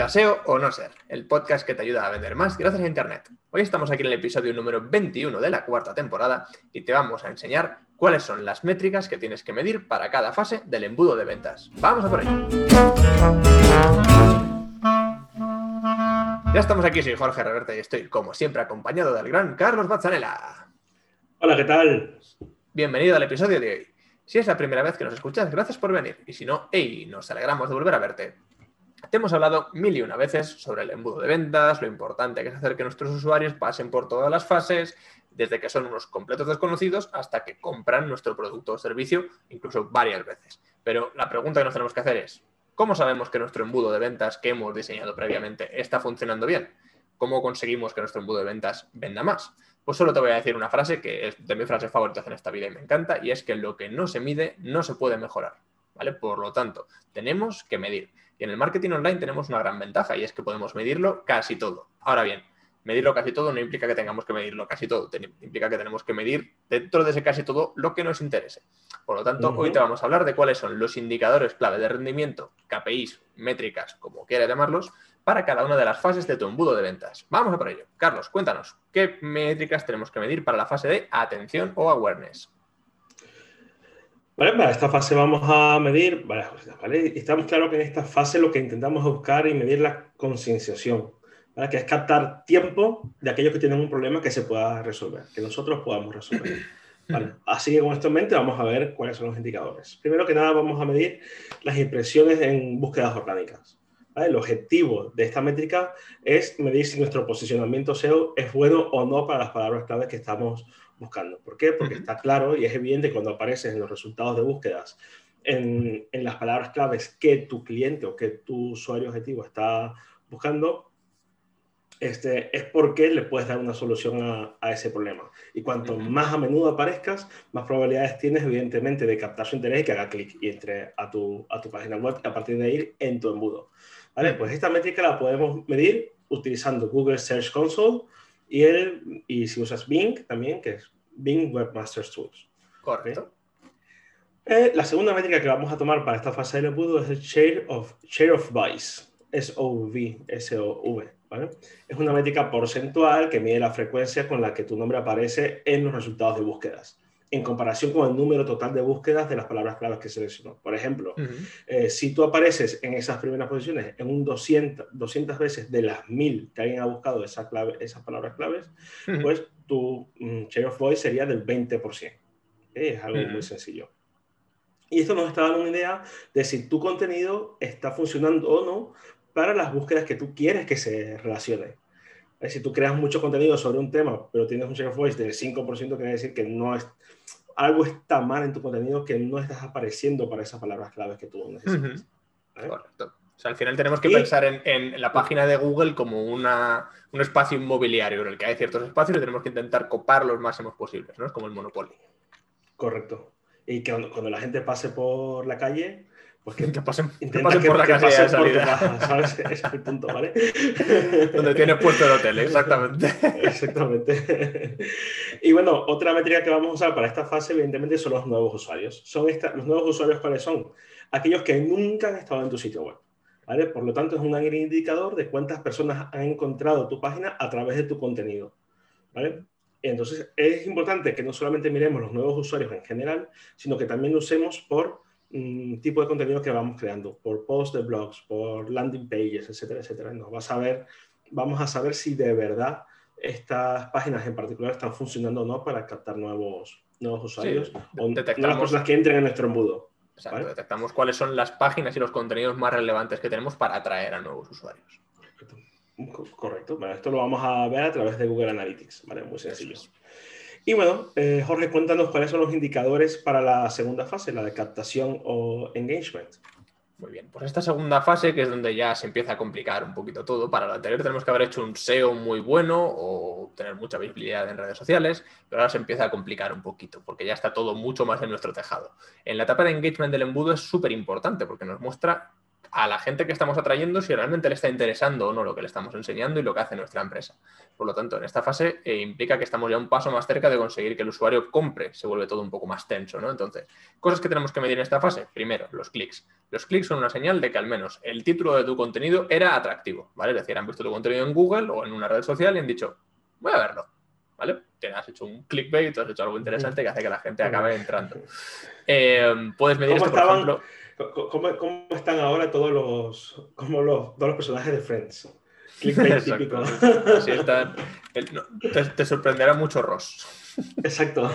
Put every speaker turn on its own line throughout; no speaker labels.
Bienvenido a SEO o No Ser, el podcast que te ayuda a vender más gracias a Internet. Hoy estamos aquí en el episodio número 21 de la cuarta temporada y te vamos a enseñar cuáles son las métricas que tienes que medir para cada fase del embudo de ventas. Vamos a por ello. Ya estamos aquí, soy Jorge Reverte y estoy, como siempre, acompañado del gran Carlos Bazzanella.
Hola, ¿qué tal?
Bienvenido al episodio de hoy. Si es la primera vez que nos escuchas, gracias por venir. Y si no, hey, nos alegramos de volver a verte. Te hemos hablado mil y una veces sobre el embudo de ventas, lo importante que es hacer que nuestros usuarios pasen por todas las fases, desde que son unos completos desconocidos hasta que compran nuestro producto o servicio, incluso varias veces. Pero la pregunta que nos tenemos que hacer es, ¿cómo sabemos que nuestro embudo de ventas que hemos diseñado previamente está funcionando bien? ¿Cómo conseguimos que nuestro embudo de ventas venda más? Pues solo te voy a decir una frase que es de mis frases favoritas en esta vida y me encanta, y es que lo que no se mide no se puede mejorar. ¿Vale? Por lo tanto, tenemos que medir. Y en el marketing online tenemos una gran ventaja y es que podemos medirlo casi todo. Ahora bien, medirlo casi todo no implica que tengamos que medirlo casi todo, implica que tenemos que medir dentro de ese casi todo lo que nos interese. Por lo tanto, hoy te vamos a hablar de cuáles son los indicadores clave de rendimiento, KPIs, métricas, como quieras llamarlos, para cada una de las fases de tu embudo de ventas. Vamos a por ello. Carlos, cuéntanos, ¿qué métricas tenemos que medir para la fase de atención o awareness?
Vale, para esta fase vamos a medir varias cosas, ¿vale? Estamos claros que en esta fase lo que intentamos es buscar y medir la concienciación, ¿vale? Que es captar tiempo de aquellos que tienen un problema que se pueda resolver, que nosotros podamos resolver. ¿vale? Así que con esto en mente vamos a ver cuáles son los indicadores. Primero que nada vamos a medir las impresiones en búsquedas orgánicas. ¿vale? El objetivo de esta métrica es medir si nuestro posicionamiento SEO es bueno o no para las palabras claves que estamos buscando. ¿Por qué? Porque está claro y es evidente cuando apareces en los resultados de búsquedas en, en, las palabras claves que tu cliente o que tu usuario objetivo está buscando, este, es porque le puedes dar una solución a, a ese problema. Y cuanto más a menudo aparezcas, más probabilidades tienes, evidentemente, de captar su interés y que haga clic y entre a tu, a tu página web a partir de ahí en tu embudo. ¿Vale? Pues esta métrica la podemos medir utilizando Google Search Console y, el, y si usas Bing también, que es Bing Webmasters Tools.
Correcto.
Eh, la segunda métrica que vamos a tomar para esta fase del embudo es el Share of, share of Voice, S-O-V, S-O-V. ¿vale? Es una métrica porcentual que mide la frecuencia con la que tu nombre aparece en los resultados de búsquedas en comparación con el número total de búsquedas de las palabras claves que seleccionó. Por ejemplo, uh -huh. eh, si tú apareces en esas primeras posiciones en un 200, 200 veces de las 1000 que alguien ha buscado esa clave, esas palabras claves, uh -huh. pues tu um, share of voice sería del 20%. ¿eh? Es algo uh -huh. muy sencillo. Y esto nos está dando una idea de si tu contenido está funcionando o no para las búsquedas que tú quieres que se relacionen. Si tú creas mucho contenido sobre un tema, pero tienes un share of voice del 5%, quiere decir que no es, algo está mal en tu contenido que no estás apareciendo para esas palabras claves que tú necesitas.
Uh -huh. Correcto. O sea, al final tenemos que y... pensar en, en, la página de Google como una, un espacio inmobiliario en el que hay ciertos espacios y tenemos que intentar copar los máximos posibles, ¿no? Es como el monopolio.
Correcto. Y que cuando, cuando la gente pase por la calle, pues que,
que pasen, que pasen por la
que
calle de salida.
Casa, ¿sabes? Ese es el punto, ¿vale?
Donde tienes puesto el hotel, exactamente.
Exactamente. Y bueno, otra métrica que vamos a usar para esta fase, evidentemente, son los nuevos usuarios. Son esta, los nuevos usuarios, ¿cuáles son? Aquellos que nunca han estado en tu sitio web. ¿vale? Por lo tanto, es un gran indicador de cuántas personas han encontrado tu página a través de tu contenido. ¿vale? Entonces, es importante que no solamente miremos los nuevos usuarios en general, sino que también lo usemos por tipo de contenido que vamos creando, por posts de blogs, por landing pages, etcétera, etcétera. Nos va a saber, vamos a saber si de verdad estas páginas en particular están funcionando o no para captar nuevos, nuevos usuarios sí, o nuevas personas que entren en nuestro embudo.
Exacto, ¿vale? detectamos cuáles son las páginas y los contenidos más relevantes que tenemos para atraer a nuevos usuarios.
Correcto. Bueno, esto lo vamos a ver a través de Google Analytics, ¿vale? Muy sencillo. Y bueno, eh, Jorge, cuéntanos cuáles son los indicadores para la segunda fase, la de captación o engagement.
Muy bien, pues esta segunda fase, que es donde ya se empieza a complicar un poquito todo, para la anterior tenemos que haber hecho un SEO muy bueno o tener mucha visibilidad en redes sociales, pero ahora se empieza a complicar un poquito, porque ya está todo mucho más en nuestro tejado. En la etapa de engagement del embudo es súper importante, porque nos muestra a la gente que estamos atrayendo si realmente le está interesando o no lo que le estamos enseñando y lo que hace nuestra empresa. Por lo tanto, en esta fase eh, implica que estamos ya un paso más cerca de conseguir que el usuario compre, se vuelve todo un poco más tenso, ¿no? Entonces, cosas que tenemos que medir en esta fase. Primero, los clics. Los clics son una señal de que al menos el título de tu contenido era atractivo, ¿vale? Es decir, han visto tu contenido en Google o en una red social y han dicho, voy a verlo, ¿vale? Te has hecho un clickbait, has hecho algo interesante que hace que la gente acabe entrando. Eh, puedes medir esto, por ejemplo
¿Cómo, están ahora todos los, como los, todos los personajes de Friends? Clickbait típico.
Así están. te, sorprenderá mucho Ross.
Exacto.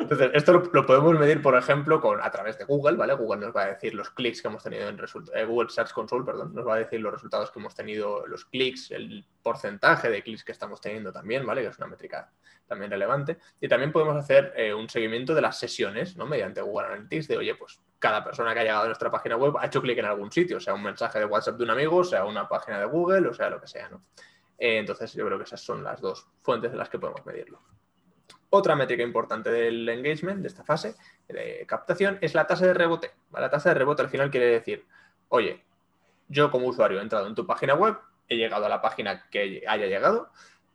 Entonces, esto lo, podemos medir, por ejemplo, con, a través de Google, ¿vale? Google nos va a decir los clics que hemos tenido en eh, Google Search Console, perdón, nos va a decir los resultados que hemos tenido, los clics, el porcentaje de clics que estamos teniendo también, ¿vale? Que es una métrica también relevante. Y también podemos hacer eh, un seguimiento de las sesiones, ¿no? Mediante Google Analytics, de, oye, pues cada persona que ha llegado a nuestra página web ha hecho clic en algún sitio, sea un mensaje de WhatsApp de un amigo, sea una página de Google, o sea lo que sea, ¿no? Eh, entonces, yo creo que esas son las dos fuentes en las que podemos medirlo. Otra métrica importante del engagement, de esta fase de captación, es la tasa de rebote. La tasa de rebote al final quiere decir, oye, yo como usuario he entrado en tu página web, he llegado a la página que haya llegado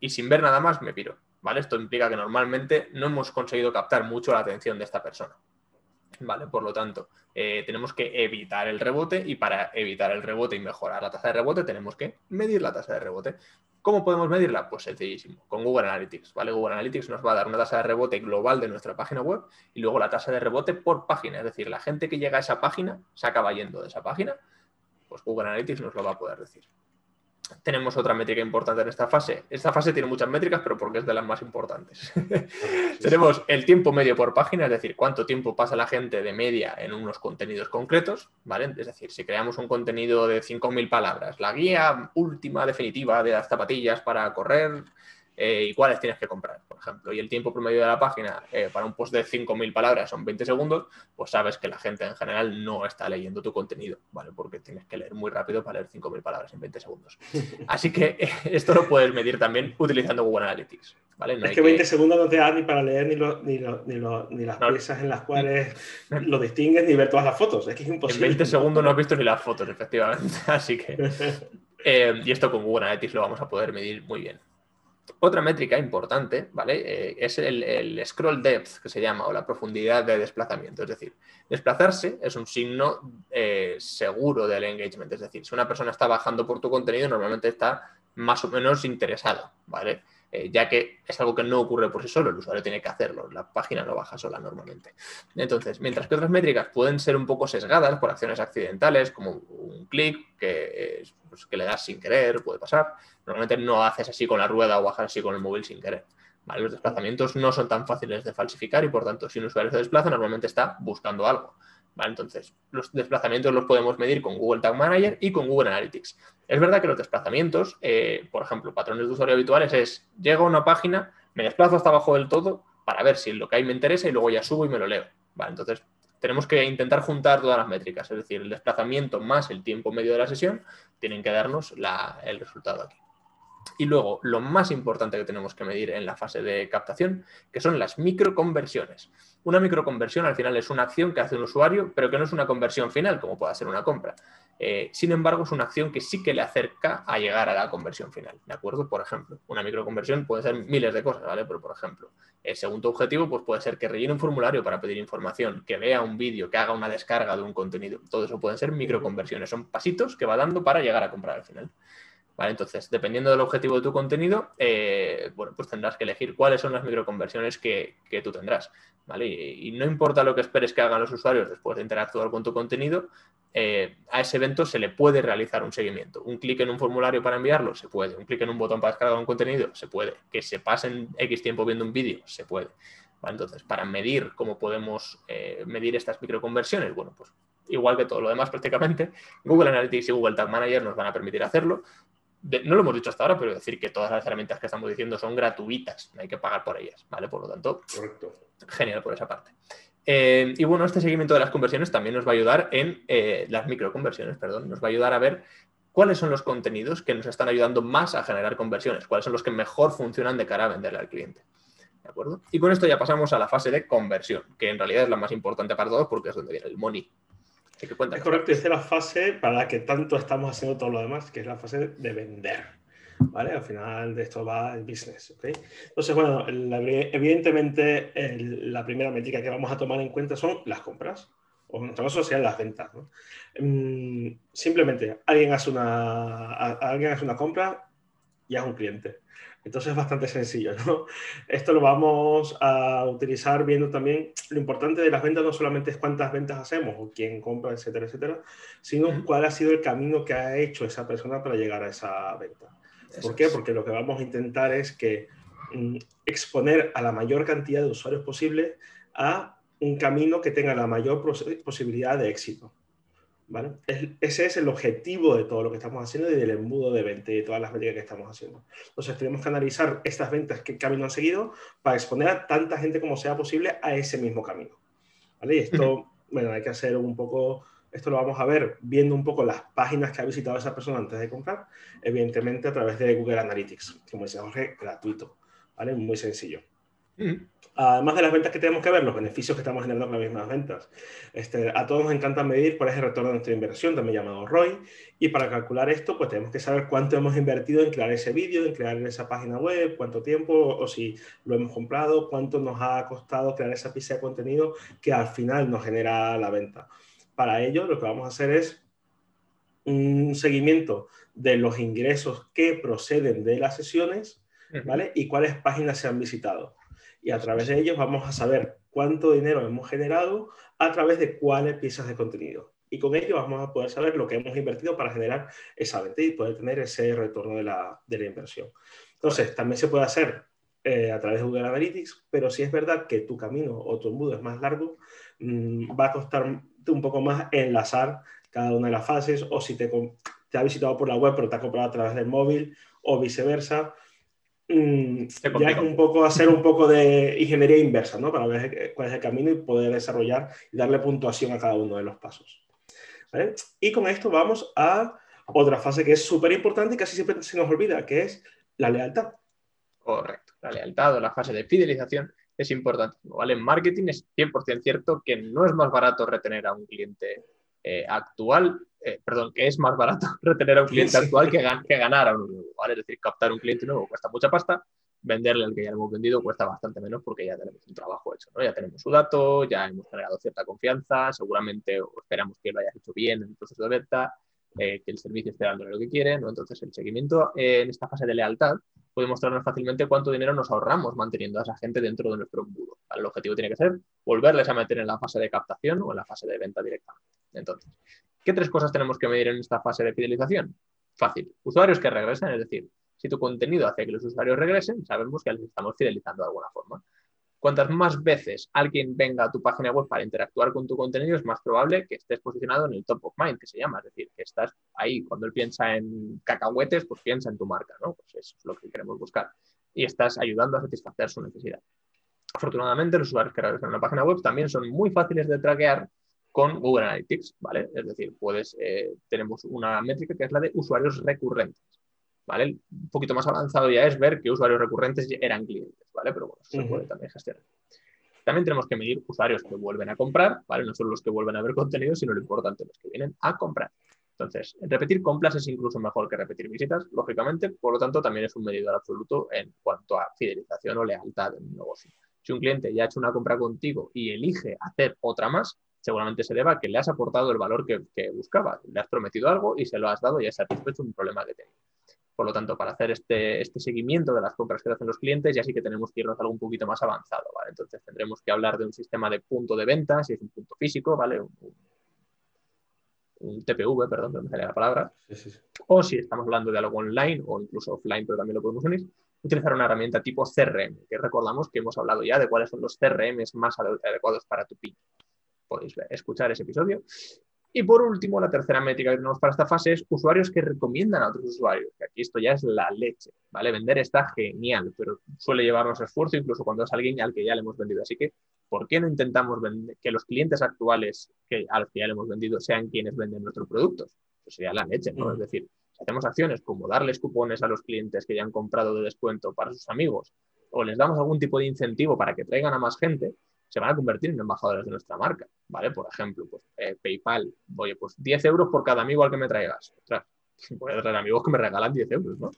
y sin ver nada más me piro. ¿vale? Esto implica que normalmente no hemos conseguido captar mucho la atención de esta persona. ¿Vale? Por lo tanto, eh, tenemos que evitar el rebote y para evitar el rebote y mejorar la tasa de rebote tenemos que medir la tasa de rebote. ¿Cómo podemos medirla? Pues sencillísimo, con Google Analytics. ¿vale? Google Analytics nos va a dar una tasa de rebote global de nuestra página web y luego la tasa de rebote por página. Es decir, la gente que llega a esa página se acaba yendo de esa página, pues Google Analytics nos lo va a poder decir tenemos otra métrica importante en esta fase. Esta fase tiene muchas métricas, pero porque es de las más importantes. tenemos el tiempo medio por página, es decir, cuánto tiempo pasa la gente de media en unos contenidos concretos, ¿vale? Es decir, si creamos un contenido de 5.000 palabras, la guía última definitiva de las zapatillas para correr, eh, y cuáles tienes que comprar, por ejemplo. Y el tiempo promedio de la página eh, para un post de 5.000 palabras son 20 segundos, pues sabes que la gente en general no está leyendo tu contenido, ¿vale? Porque tienes que leer muy rápido para leer 5.000 palabras en 20 segundos. Así que esto lo puedes medir también utilizando Google Analytics. ¿vale?
es que 20 segundos no te da ni para leer ni, ni, las piezas en las cuales lo distingues ni ver todas las fotos. Es que es imposible.
En 20 segundos no has visto ni las fotos, efectivamente. Así que. Eh, y esto con Google Analytics lo vamos a poder medir muy bien. Otra métrica importante, ¿vale? Eh, es el, scroll depth, que se llama, o la profundidad de desplazamiento. Es decir, desplazarse es un signo eh, seguro del engagement. Es decir, si una persona está bajando por tu contenido, normalmente está más o menos interesado, ¿vale? Eh, ya que es algo que no ocurre por sí solo, el usuario tiene que hacerlo, la página no baja sola normalmente. Entonces, mientras que otras métricas pueden ser un poco sesgadas por acciones accidentales, como un clic que, pues, que le das sin querer, puede pasar, normalmente no haces así con la rueda o bajas así con el móvil sin querer. Los desplazamientos no son tan fáciles de falsificar y por tanto, si un usuario se desplaza, normalmente está buscando algo. Entonces, los desplazamientos los podemos medir con Google Tag Manager y con Google Analytics. Es verdad que los desplazamientos, eh, por ejemplo, patrones de usuario habituales es, llego a una página, me desplazo hasta abajo del todo para ver si lo que hay me interesa y luego ya subo y me lo leo. Entonces, tenemos que intentar juntar todas las métricas, es decir, el desplazamiento más el tiempo medio de la sesión tienen que darnos el resultado aquí. Y luego, lo más importante que tenemos que medir en la fase de captación, que son las microconversiones. Una microconversión al final es una acción que hace un usuario, pero que no es una conversión final, como puede ser una compra. Eh, sin embargo, es una acción que sí que le acerca a llegar a la conversión final. ¿De acuerdo? Por ejemplo, una microconversión puede ser miles de cosas, ¿vale? Pero, por ejemplo, el segundo objetivo pues puede ser que rellene un formulario para pedir información, que vea un vídeo, que haga una descarga de un contenido. Todo eso pueden ser microconversiones. Son pasitos que va dando para llegar a comprar al final. Entonces, dependiendo del objetivo de tu contenido, eh, bueno, pues tendrás que elegir cuáles son las microconversiones que, que tú tendrás, ¿vale? Y, no importa lo que esperes que hagan los usuarios después de interactuar con tu contenido, eh, a ese evento se le puede realizar un seguimiento. Un clic en un formulario para enviarlo, se puede. Un clic en un botón para descargar un contenido, se puede. Que se pasen X tiempo viendo un vídeo, se puede. Entonces, para medir cómo podemos eh, medir estas microconversiones, bueno, pues igual que todo lo demás prácticamente, Google Analytics y Google Tag Manager nos van a permitir hacerlo no lo hemos dicho hasta ahora, pero decir que todas las herramientas que estamos diciendo son gratuitas, no hay que pagar por ellas, ¿vale? Por lo tanto, genial por esa parte. Eh, y bueno, este seguimiento de las conversiones también nos va a ayudar en eh, las microconversiones, perdón, nos va a ayudar a ver cuáles son los contenidos que nos están ayudando más a generar conversiones, cuáles son los que mejor funcionan de cara a venderle al cliente. ¿De acuerdo? Y con esto ya pasamos a la fase de conversión, que en realidad es la más importante para todos porque es donde viene el money.
Es correcto, es la fase para la que tanto estamos haciendo todo lo demás, que es la fase de vender. ¿Vale? Al final de esto va el business. ¿okay? Entonces, bueno, evidentemente la primera métrica que vamos a tomar en cuenta son las compras o en nuestro caso sean las ventas. Mm, simplemente alguien hace, una, alguien hace una compra y es un cliente. Entonces es bastante sencillo. ¿no? Esto lo vamos a utilizar viendo también lo importante de las ventas no solamente es cuántas ventas hacemos o quién compra, etcétera, etcétera, sino cuál ha sido el camino que ha hecho esa persona para llegar a esa venta. ¿Por qué? Porque lo que vamos a intentar es que mm, exponer a la mayor cantidad de usuarios posible a un camino que tenga la mayor posibilidad de éxito. ¿Vale? ese es el objetivo de todo lo que estamos haciendo y del embudo de venta y de todas las ventas que estamos haciendo. Entonces tenemos que analizar estas ventas que camino han seguido para exponer a tanta gente como sea posible a ese mismo camino. ¿vale? Y esto, bueno, hay que hacer un poco, esto lo vamos a ver viendo un poco las páginas que ha visitado esa persona antes de comprar, evidentemente a través de Google Analytics, como decía Jorge, gratuito, ¿vale? Muy sencillo además de las ventas que tenemos que ver, los beneficios que estamos generando con las mismas ventas. Este, a todos nos encanta medir cuál es el retorno de nuestra inversión, también llamado ROI, y para calcular esto, pues tenemos que saber cuánto hemos invertido en crear ese vídeo, en crear esa página web, cuánto tiempo, o si lo hemos comprado, cuánto nos ha costado crear esa pieza de contenido que al final nos genera la venta. Para ello, lo que vamos a hacer es un seguimiento de los ingresos que proceden de las sesiones, ¿vale? Y cuáles páginas se han visitado y a través de ellos vamos a saber cuánto dinero hemos generado a través de cuáles piezas de contenido. Y con ello vamos a poder saber lo que hemos invertido para generar esa venta y poder tener ese retorno de la, de la inversión. Entonces, también se puede hacer eh, a través de Google Analytics, pero si es verdad que tu camino o tu embudo es más largo, mm, va a costar un poco más enlazar cada una de las fases o si te, te ha visitado por la web pero te ha comprado a través del móvil o viceversa Mm, ya es un poco hacer un poco de ingeniería inversa, ¿no? Para ver cuál es el camino y poder desarrollar y darle puntuación a cada uno de los pasos. Y con esto vamos a otra fase que es súper importante y casi siempre se nos olvida, que es la lealtad.
Correcto, la lealtad o la fase de fidelización es importante. ¿vale? En marketing es 100% cierto que no es más barato retener a un cliente eh, actual, eh, perdón, que es más barato retener a un cliente actual que, que, ganar a uno nuevo, ¿vale? Es decir, captar un cliente nuevo cuesta mucha pasta, venderle al que ya hemos vendido cuesta bastante menos porque ya tenemos un trabajo hecho, ¿no? Ya tenemos su dato, ya hemos generado cierta confianza, seguramente esperamos que lo hayas hecho bien en el proceso de venta, eh, que el servicio esté dando lo que quiere, ¿no? Entonces, el seguimiento en esta fase de lealtad puede mostrarnos fácilmente cuánto dinero nos ahorramos manteniendo a esa gente dentro de nuestro embudo. El objetivo tiene que ser volverles a meter en la fase de captación o en la fase de venta directamente. Entonces, ¿qué tres cosas tenemos que medir en esta fase de fidelización? Fácil. Usuarios que regresen, es decir, si tu contenido hace que los usuarios regresen, sabemos que les estamos fidelizando de alguna forma. Cuantas más veces alguien venga a tu página web para interactuar con tu contenido, es más probable que estés posicionado en el top of mind, que se llama. Es decir, que estás ahí. Cuando él piensa en cacahuetes, pues piensa en tu marca, ¿no? Pues eso es lo que queremos buscar. Y estás ayudando a satisfacer su necesidad. Afortunadamente, los usuarios que regresan a una página web también son muy fáciles de traquear con Google Analytics, ¿vale? Es decir, puedes, eh, tenemos una métrica que es la de usuarios recurrentes, ¿vale? Un poquito más avanzado ya es ver qué usuarios recurrentes eran clientes, ¿vale? Pero bueno, eso se puede también gestionar. También tenemos que medir usuarios que vuelven a comprar, ¿vale? No solo los que vuelven a ver contenido, sino lo importante, los que vienen a comprar. Entonces, repetir compras es incluso mejor que repetir visitas, lógicamente, por lo tanto, también es un medidor absoluto en cuanto a fidelización o lealtad en un negocio. Si un cliente ya ha hecho una compra contigo y elige hacer otra más, seguramente se deba a que le has aportado el valor que, buscaba. Le has prometido algo y se lo has dado y has satisfecho un problema que tenía. Por lo tanto, para hacer este, este, seguimiento de las compras que hacen los clientes, ya sí que tenemos que irnos a algo un poquito más avanzado. ¿vale? Entonces, tendremos que hablar de un sistema de punto de venta, si es un punto físico, ¿vale? Un, TPV, perdón, no me sale la palabra. O si estamos hablando de algo online o incluso offline, pero también lo podemos unir, utilizar una herramienta tipo CRM, que recordamos que hemos hablado ya de cuáles son los CRM más adecuados para tu pyme podéis escuchar ese episodio. Y por último, la tercera métrica que tenemos para esta fase es usuarios que recomiendan a otros usuarios, que aquí esto ya es la leche, ¿vale? Vender está genial, pero suele llevarnos esfuerzo incluso cuando es alguien al que ya le hemos vendido. Así que, ¿por qué no intentamos que los clientes actuales que, a los que ya le hemos vendido sean quienes venden nuestros productos? Eso sería la leche, ¿no? Es decir, si hacemos acciones como darles cupones a los clientes que ya han comprado de descuento para sus amigos o les damos algún tipo de incentivo para que traigan a más gente, se van a convertir en embajadores de nuestra marca, ¿vale? Por ejemplo, pues, eh, PayPal, oye, pues 10 euros por cada amigo al que me traigas. Ostras, voy a traer amigos que me regalan 10 euros, ¿no?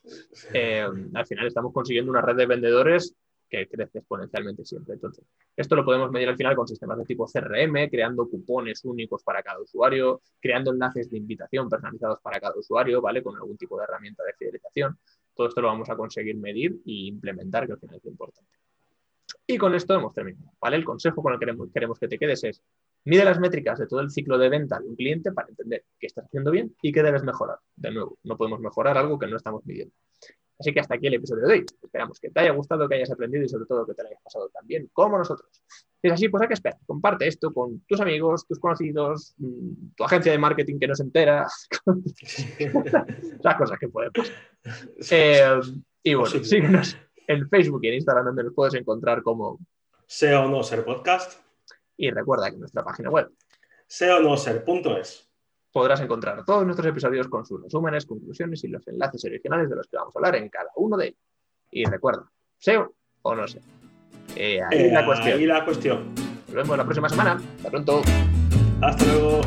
Eh, al final estamos consiguiendo una red de vendedores que crece exponencialmente siempre. Entonces, esto lo podemos medir al final con sistemas de tipo CRM, creando cupones únicos para cada usuario, creando enlaces de invitación personalizados para cada usuario, ¿vale? Con algún tipo de herramienta de fidelización. Todo esto lo vamos a conseguir medir e implementar, que al final es importante. Y con esto hemos terminado, ¿vale? El consejo con el que queremos, que te quedes es, mide las métricas de todo el ciclo de venta de un cliente para entender qué estás haciendo bien y qué debes mejorar. De nuevo, no podemos mejorar algo que no estamos midiendo. Así que hasta aquí el episodio de hoy. Esperamos que te haya gustado, que hayas aprendido y sobre todo que te lo hayas pasado tan bien como nosotros. Si es así, pues hay que esperar. Comparte esto con tus amigos, tus conocidos, mm, tu agencia de marketing que no se entera. Las cosas que pueden pasar. Eh, y bueno, síguenos en Facebook y en Instagram donde nos puedes encontrar como
SEO no ser podcast.
Y recuerda que en nuestra página web
SEO no ser.es
podrás encontrar todos nuestros episodios con sus resúmenes, conclusiones y los enlaces originales de los que vamos a hablar en cada uno de ellos. Y recuerda, SEO o no SEO.
Eh, ahí, la cuestión. ahí la cuestión.
Nos vemos la próxima semana. Hasta pronto.
Hasta luego.